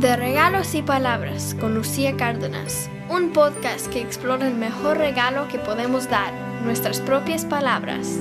De Regalos y Palabras con Lucía Cárdenas, un podcast que explora el mejor regalo que podemos dar, nuestras propias palabras.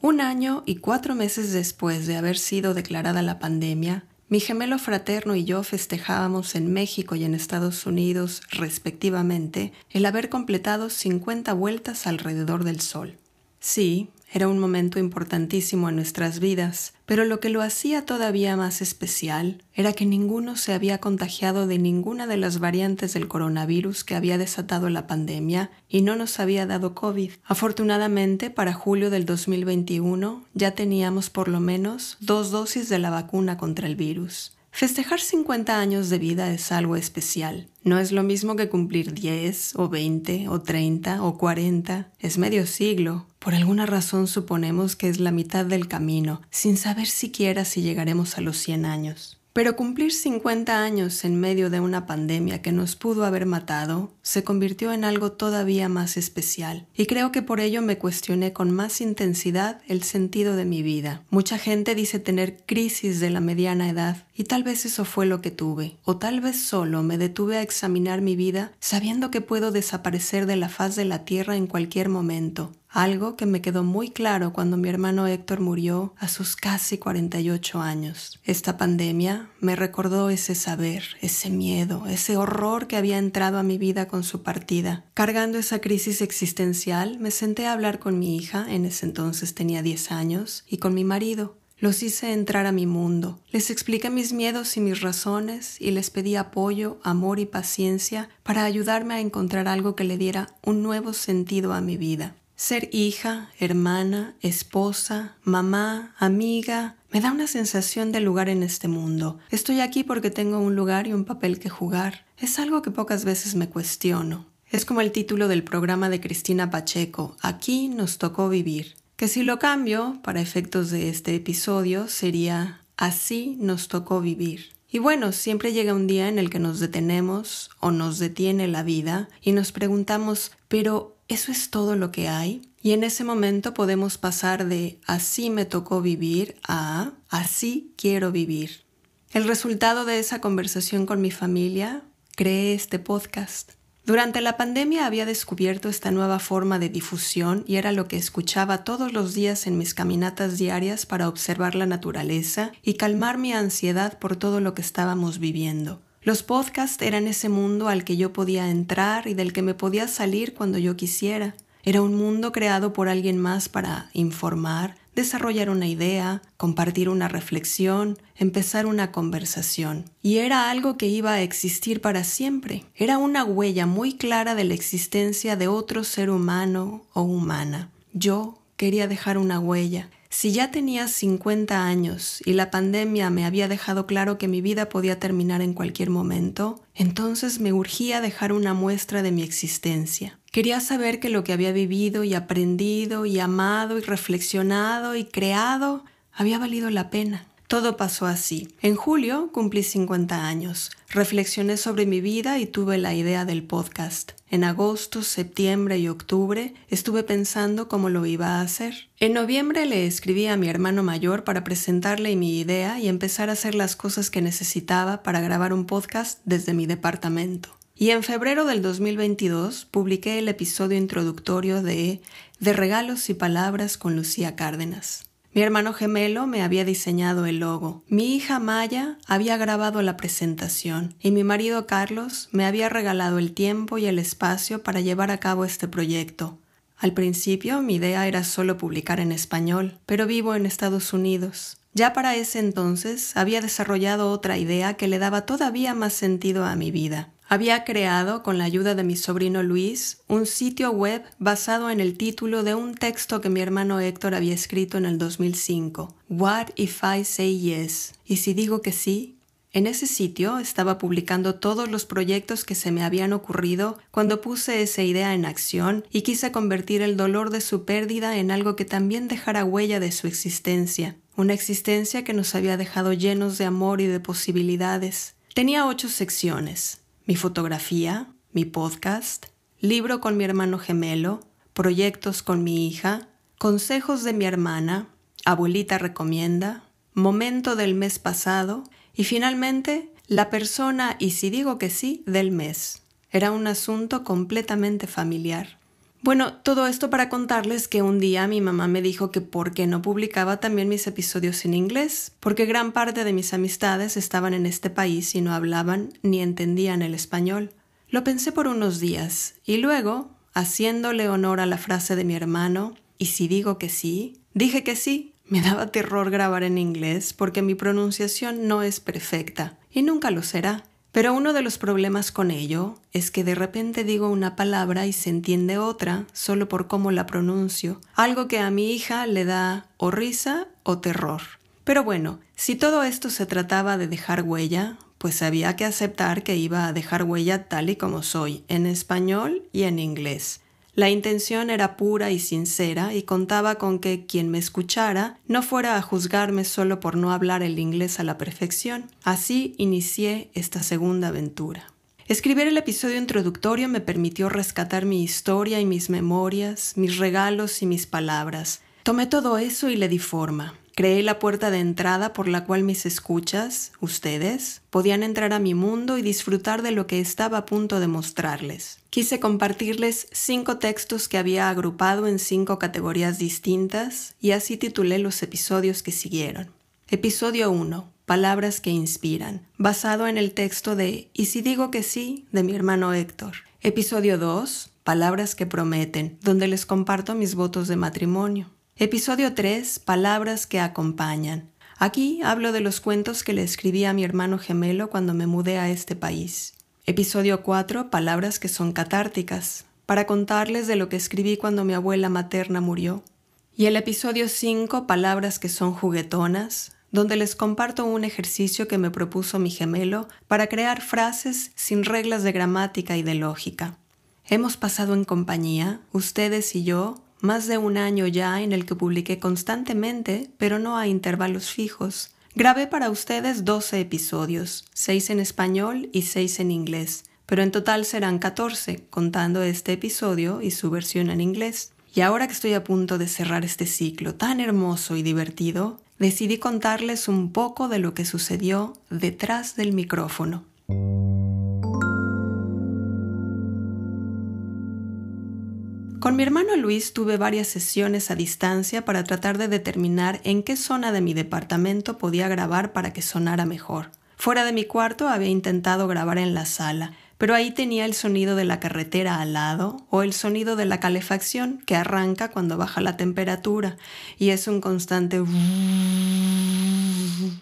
Un año y cuatro meses después de haber sido declarada la pandemia, mi gemelo fraterno y yo festejábamos en México y en Estados Unidos, respectivamente, el haber completado 50 vueltas alrededor del Sol. Sí, era un momento importantísimo en nuestras vidas, pero lo que lo hacía todavía más especial era que ninguno se había contagiado de ninguna de las variantes del coronavirus que había desatado la pandemia y no nos había dado COVID. Afortunadamente, para julio del 2021 ya teníamos por lo menos dos dosis de la vacuna contra el virus. Festejar 50 años de vida es algo especial. No es lo mismo que cumplir 10 o 20 o 30 o 40. Es medio siglo. Por alguna razón suponemos que es la mitad del camino, sin saber siquiera si llegaremos a los 100 años. Pero cumplir 50 años en medio de una pandemia que nos pudo haber matado se convirtió en algo todavía más especial, y creo que por ello me cuestioné con más intensidad el sentido de mi vida. Mucha gente dice tener crisis de la mediana edad, y tal vez eso fue lo que tuve, o tal vez solo me detuve a examinar mi vida sabiendo que puedo desaparecer de la faz de la tierra en cualquier momento, algo que me quedó muy claro cuando mi hermano Héctor murió a sus casi 48 años. Esta pandemia me recordó ese saber, ese miedo, ese horror que había entrado a mi vida con su partida. Cargando esa crisis existencial, me senté a hablar con mi hija, en ese entonces tenía 10 años, y con mi marido. Los hice entrar a mi mundo, les expliqué mis miedos y mis razones y les pedí apoyo, amor y paciencia para ayudarme a encontrar algo que le diera un nuevo sentido a mi vida. Ser hija, hermana, esposa, mamá, amiga, me da una sensación de lugar en este mundo. Estoy aquí porque tengo un lugar y un papel que jugar. Es algo que pocas veces me cuestiono. Es como el título del programa de Cristina Pacheco, Aquí nos tocó vivir, que si lo cambio para efectos de este episodio sería Así nos tocó vivir. Y bueno, siempre llega un día en el que nos detenemos o nos detiene la vida y nos preguntamos, pero ¿eso es todo lo que hay? Y en ese momento podemos pasar de así me tocó vivir a así quiero vivir. El resultado de esa conversación con mi familia, creé este podcast. Durante la pandemia había descubierto esta nueva forma de difusión y era lo que escuchaba todos los días en mis caminatas diarias para observar la naturaleza y calmar mi ansiedad por todo lo que estábamos viviendo. Los podcasts eran ese mundo al que yo podía entrar y del que me podía salir cuando yo quisiera. Era un mundo creado por alguien más para informar, desarrollar una idea, compartir una reflexión, empezar una conversación. Y era algo que iba a existir para siempre. Era una huella muy clara de la existencia de otro ser humano o humana. Yo quería dejar una huella. Si ya tenía 50 años y la pandemia me había dejado claro que mi vida podía terminar en cualquier momento, entonces me urgía dejar una muestra de mi existencia. Quería saber que lo que había vivido y aprendido y amado y reflexionado y creado había valido la pena. Todo pasó así. En julio cumplí 50 años. Reflexioné sobre mi vida y tuve la idea del podcast. En agosto, septiembre y octubre estuve pensando cómo lo iba a hacer. En noviembre le escribí a mi hermano mayor para presentarle mi idea y empezar a hacer las cosas que necesitaba para grabar un podcast desde mi departamento. Y en febrero del 2022 publiqué el episodio introductorio de De regalos y palabras con Lucía Cárdenas. Mi hermano gemelo me había diseñado el logo, mi hija Maya había grabado la presentación y mi marido Carlos me había regalado el tiempo y el espacio para llevar a cabo este proyecto. Al principio mi idea era solo publicar en español, pero vivo en Estados Unidos. Ya para ese entonces había desarrollado otra idea que le daba todavía más sentido a mi vida. Había creado, con la ayuda de mi sobrino Luis, un sitio web basado en el título de un texto que mi hermano Héctor había escrito en el 2005, What if I say yes? ¿Y si digo que sí? En ese sitio estaba publicando todos los proyectos que se me habían ocurrido cuando puse esa idea en acción y quise convertir el dolor de su pérdida en algo que también dejara huella de su existencia, una existencia que nos había dejado llenos de amor y de posibilidades. Tenía ocho secciones mi fotografía, mi podcast, libro con mi hermano gemelo, proyectos con mi hija, consejos de mi hermana, abuelita recomienda, momento del mes pasado y finalmente la persona y si digo que sí del mes. Era un asunto completamente familiar. Bueno, todo esto para contarles que un día mi mamá me dijo que por qué no publicaba también mis episodios en inglés, porque gran parte de mis amistades estaban en este país y no hablaban ni entendían el español. Lo pensé por unos días y luego, haciéndole honor a la frase de mi hermano, y si digo que sí, dije que sí. Me daba terror grabar en inglés porque mi pronunciación no es perfecta y nunca lo será. Pero uno de los problemas con ello es que de repente digo una palabra y se entiende otra solo por cómo la pronuncio, algo que a mi hija le da o risa o terror. Pero bueno, si todo esto se trataba de dejar huella, pues había que aceptar que iba a dejar huella tal y como soy, en español y en inglés. La intención era pura y sincera y contaba con que quien me escuchara no fuera a juzgarme solo por no hablar el inglés a la perfección. Así inicié esta segunda aventura. Escribir el episodio introductorio me permitió rescatar mi historia y mis memorias, mis regalos y mis palabras. Tomé todo eso y le di forma. Creé la puerta de entrada por la cual mis escuchas, ustedes, podían entrar a mi mundo y disfrutar de lo que estaba a punto de mostrarles. Quise compartirles cinco textos que había agrupado en cinco categorías distintas y así titulé los episodios que siguieron. Episodio 1. Palabras que inspiran, basado en el texto de Y si digo que sí, de mi hermano Héctor. Episodio 2. Palabras que prometen, donde les comparto mis votos de matrimonio. Episodio 3. Palabras que acompañan. Aquí hablo de los cuentos que le escribí a mi hermano gemelo cuando me mudé a este país. Episodio 4. Palabras que son catárticas, para contarles de lo que escribí cuando mi abuela materna murió. Y el episodio 5. Palabras que son juguetonas, donde les comparto un ejercicio que me propuso mi gemelo para crear frases sin reglas de gramática y de lógica. Hemos pasado en compañía, ustedes y yo, más de un año ya en el que publiqué constantemente, pero no a intervalos fijos. Grabé para ustedes 12 episodios, 6 en español y 6 en inglés, pero en total serán 14, contando este episodio y su versión en inglés. Y ahora que estoy a punto de cerrar este ciclo tan hermoso y divertido, decidí contarles un poco de lo que sucedió detrás del micrófono. Con mi hermano Luis tuve varias sesiones a distancia para tratar de determinar en qué zona de mi departamento podía grabar para que sonara mejor. Fuera de mi cuarto había intentado grabar en la sala, pero ahí tenía el sonido de la carretera al lado o el sonido de la calefacción que arranca cuando baja la temperatura y es un constante...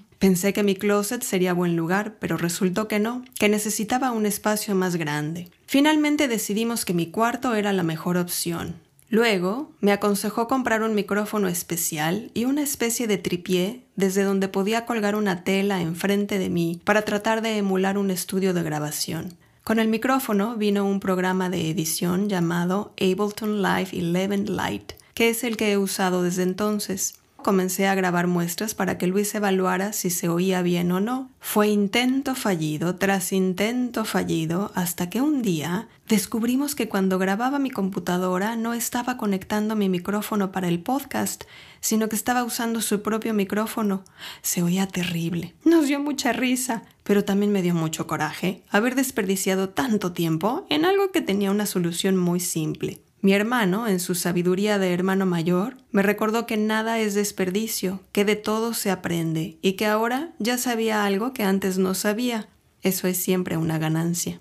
Pensé que mi closet sería buen lugar, pero resultó que no, que necesitaba un espacio más grande. Finalmente decidimos que mi cuarto era la mejor opción. Luego me aconsejó comprar un micrófono especial y una especie de tripié desde donde podía colgar una tela enfrente de mí para tratar de emular un estudio de grabación. Con el micrófono vino un programa de edición llamado Ableton Live 11 Lite, que es el que he usado desde entonces. Comencé a grabar muestras para que Luis evaluara si se oía bien o no. Fue intento fallido tras intento fallido hasta que un día descubrimos que cuando grababa mi computadora no estaba conectando mi micrófono para el podcast, sino que estaba usando su propio micrófono. Se oía terrible. Nos dio mucha risa, pero también me dio mucho coraje haber desperdiciado tanto tiempo en algo que tenía una solución muy simple. Mi hermano, en su sabiduría de hermano mayor, me recordó que nada es desperdicio, que de todo se aprende y que ahora ya sabía algo que antes no sabía. Eso es siempre una ganancia.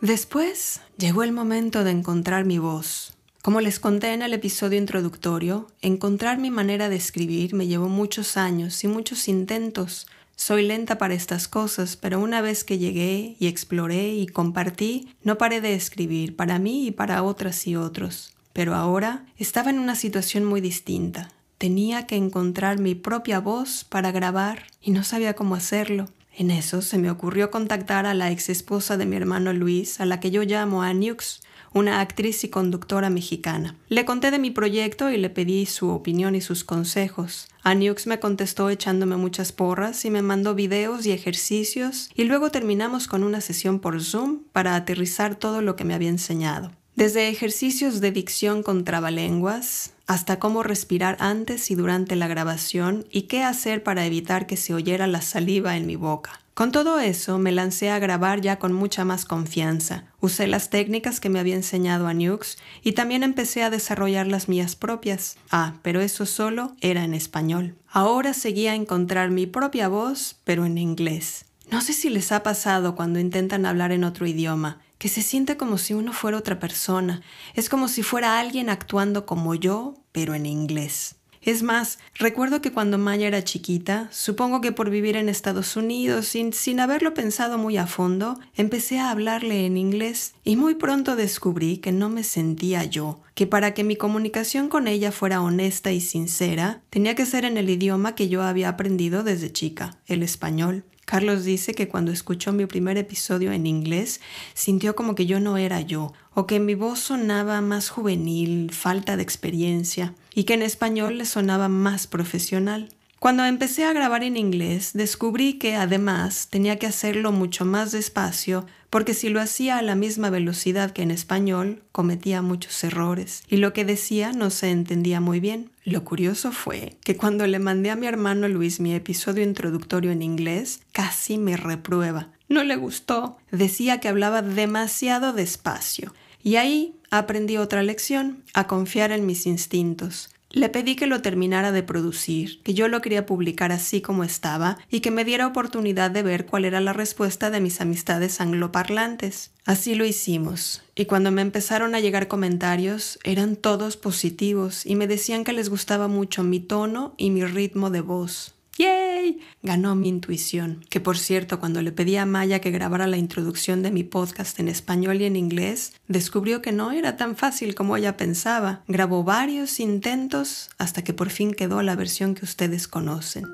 Después llegó el momento de encontrar mi voz. Como les conté en el episodio introductorio, encontrar mi manera de escribir me llevó muchos años y muchos intentos, soy lenta para estas cosas, pero una vez que llegué y exploré y compartí, no paré de escribir para mí y para otras y otros. Pero ahora estaba en una situación muy distinta. Tenía que encontrar mi propia voz para grabar y no sabía cómo hacerlo. En eso se me ocurrió contactar a la ex esposa de mi hermano Luis, a la que yo llamo Anux, una actriz y conductora mexicana. Le conté de mi proyecto y le pedí su opinión y sus consejos. Aniux me contestó echándome muchas porras y me mandó videos y ejercicios y luego terminamos con una sesión por Zoom para aterrizar todo lo que me había enseñado. Desde ejercicios de dicción con trabalenguas, hasta cómo respirar antes y durante la grabación y qué hacer para evitar que se oyera la saliva en mi boca. Con todo eso, me lancé a grabar ya con mucha más confianza. Usé las técnicas que me había enseñado a Nux y también empecé a desarrollar las mías propias. Ah, pero eso solo era en español. Ahora seguía a encontrar mi propia voz, pero en inglés. No sé si les ha pasado cuando intentan hablar en otro idioma que se siente como si uno fuera otra persona. Es como si fuera alguien actuando como yo, pero en inglés. Es más, recuerdo que cuando Maya era chiquita, supongo que por vivir en Estados Unidos, sin, sin haberlo pensado muy a fondo, empecé a hablarle en inglés y muy pronto descubrí que no me sentía yo, que para que mi comunicación con ella fuera honesta y sincera, tenía que ser en el idioma que yo había aprendido desde chica, el español. Carlos dice que cuando escuchó mi primer episodio en inglés, sintió como que yo no era yo, o que mi voz sonaba más juvenil, falta de experiencia, y que en español le sonaba más profesional. Cuando empecé a grabar en inglés, descubrí que además tenía que hacerlo mucho más despacio, porque si lo hacía a la misma velocidad que en español, cometía muchos errores, y lo que decía no se entendía muy bien. Lo curioso fue que cuando le mandé a mi hermano Luis mi episodio introductorio en inglés, casi me reprueba. No le gustó, decía que hablaba demasiado despacio. Y ahí aprendí otra lección, a confiar en mis instintos. Le pedí que lo terminara de producir, que yo lo quería publicar así como estaba y que me diera oportunidad de ver cuál era la respuesta de mis amistades angloparlantes. Así lo hicimos, y cuando me empezaron a llegar comentarios eran todos positivos y me decían que les gustaba mucho mi tono y mi ritmo de voz. ¡Yay! Ganó mi intuición, que por cierto, cuando le pedí a Maya que grabara la introducción de mi podcast en español y en inglés, descubrió que no era tan fácil como ella pensaba. Grabó varios intentos hasta que por fin quedó la versión que ustedes conocen.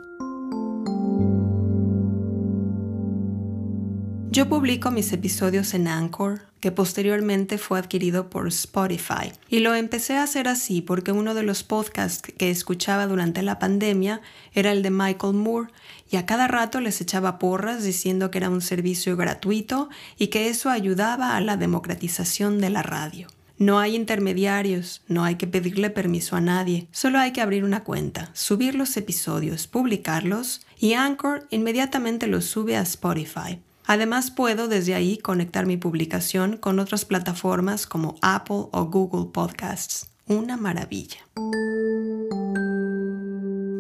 Yo publico mis episodios en Anchor, que posteriormente fue adquirido por Spotify. Y lo empecé a hacer así porque uno de los podcasts que escuchaba durante la pandemia era el de Michael Moore, y a cada rato les echaba porras diciendo que era un servicio gratuito y que eso ayudaba a la democratización de la radio. No hay intermediarios, no hay que pedirle permiso a nadie, solo hay que abrir una cuenta, subir los episodios, publicarlos y Anchor inmediatamente los sube a Spotify. Además puedo desde ahí conectar mi publicación con otras plataformas como Apple o Google Podcasts. Una maravilla.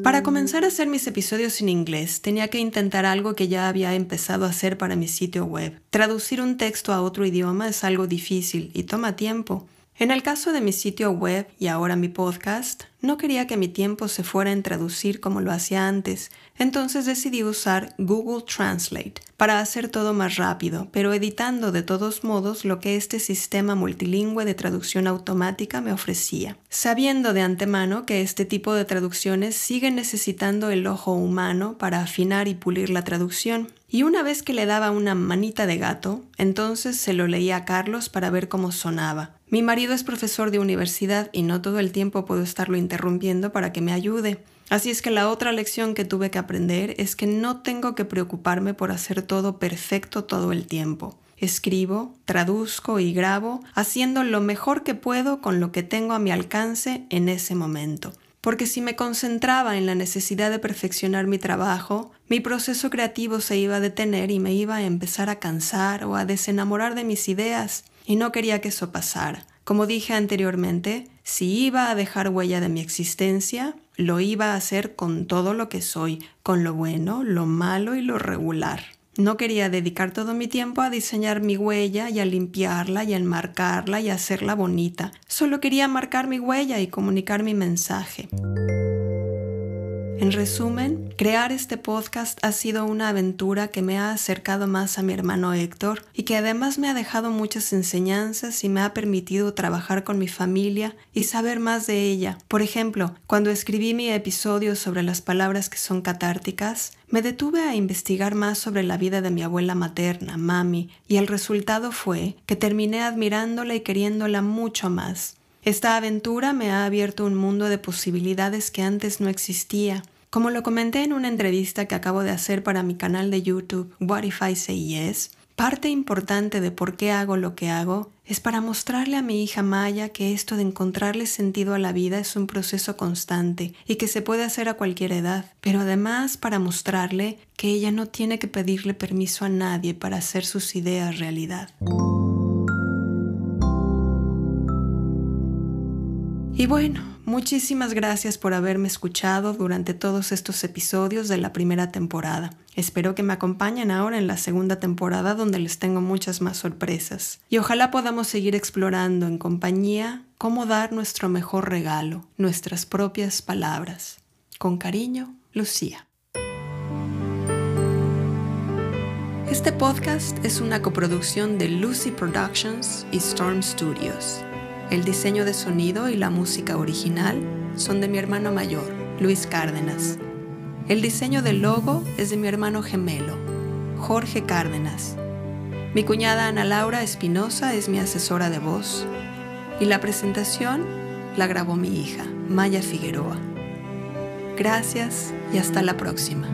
Para comenzar a hacer mis episodios en inglés, tenía que intentar algo que ya había empezado a hacer para mi sitio web. Traducir un texto a otro idioma es algo difícil y toma tiempo. En el caso de mi sitio web y ahora mi podcast, no quería que mi tiempo se fuera en traducir como lo hacía antes, entonces decidí usar Google Translate para hacer todo más rápido, pero editando de todos modos lo que este sistema multilingüe de traducción automática me ofrecía, sabiendo de antemano que este tipo de traducciones siguen necesitando el ojo humano para afinar y pulir la traducción. Y una vez que le daba una manita de gato, entonces se lo leía a Carlos para ver cómo sonaba. Mi marido es profesor de universidad y no todo el tiempo puedo estarlo interrumpiendo para que me ayude. Así es que la otra lección que tuve que aprender es que no tengo que preocuparme por hacer todo perfecto todo el tiempo. Escribo, traduzco y grabo haciendo lo mejor que puedo con lo que tengo a mi alcance en ese momento. Porque si me concentraba en la necesidad de perfeccionar mi trabajo, mi proceso creativo se iba a detener y me iba a empezar a cansar o a desenamorar de mis ideas y no quería que eso pasara. Como dije anteriormente, si iba a dejar huella de mi existencia, lo iba a hacer con todo lo que soy, con lo bueno, lo malo y lo regular. No quería dedicar todo mi tiempo a diseñar mi huella y a limpiarla y a enmarcarla y a hacerla bonita. Solo quería marcar mi huella y comunicar mi mensaje. En resumen, crear este podcast ha sido una aventura que me ha acercado más a mi hermano Héctor y que además me ha dejado muchas enseñanzas y me ha permitido trabajar con mi familia y saber más de ella. Por ejemplo, cuando escribí mi episodio sobre las palabras que son catárticas, me detuve a investigar más sobre la vida de mi abuela materna, mami, y el resultado fue que terminé admirándola y queriéndola mucho más. Esta aventura me ha abierto un mundo de posibilidades que antes no existía como lo comenté en una entrevista que acabo de hacer para mi canal de YouTube What If I Say Yes, parte importante de por qué hago lo que hago es para mostrarle a mi hija Maya que esto de encontrarle sentido a la vida es un proceso constante y que se puede hacer a cualquier edad, pero además para mostrarle que ella no tiene que pedirle permiso a nadie para hacer sus ideas realidad. Y bueno, Muchísimas gracias por haberme escuchado durante todos estos episodios de la primera temporada. Espero que me acompañen ahora en la segunda temporada donde les tengo muchas más sorpresas. Y ojalá podamos seguir explorando en compañía cómo dar nuestro mejor regalo, nuestras propias palabras. Con cariño, Lucía. Este podcast es una coproducción de Lucy Productions y Storm Studios. El diseño de sonido y la música original son de mi hermano mayor, Luis Cárdenas. El diseño del logo es de mi hermano gemelo, Jorge Cárdenas. Mi cuñada Ana Laura Espinosa es mi asesora de voz. Y la presentación la grabó mi hija, Maya Figueroa. Gracias y hasta la próxima.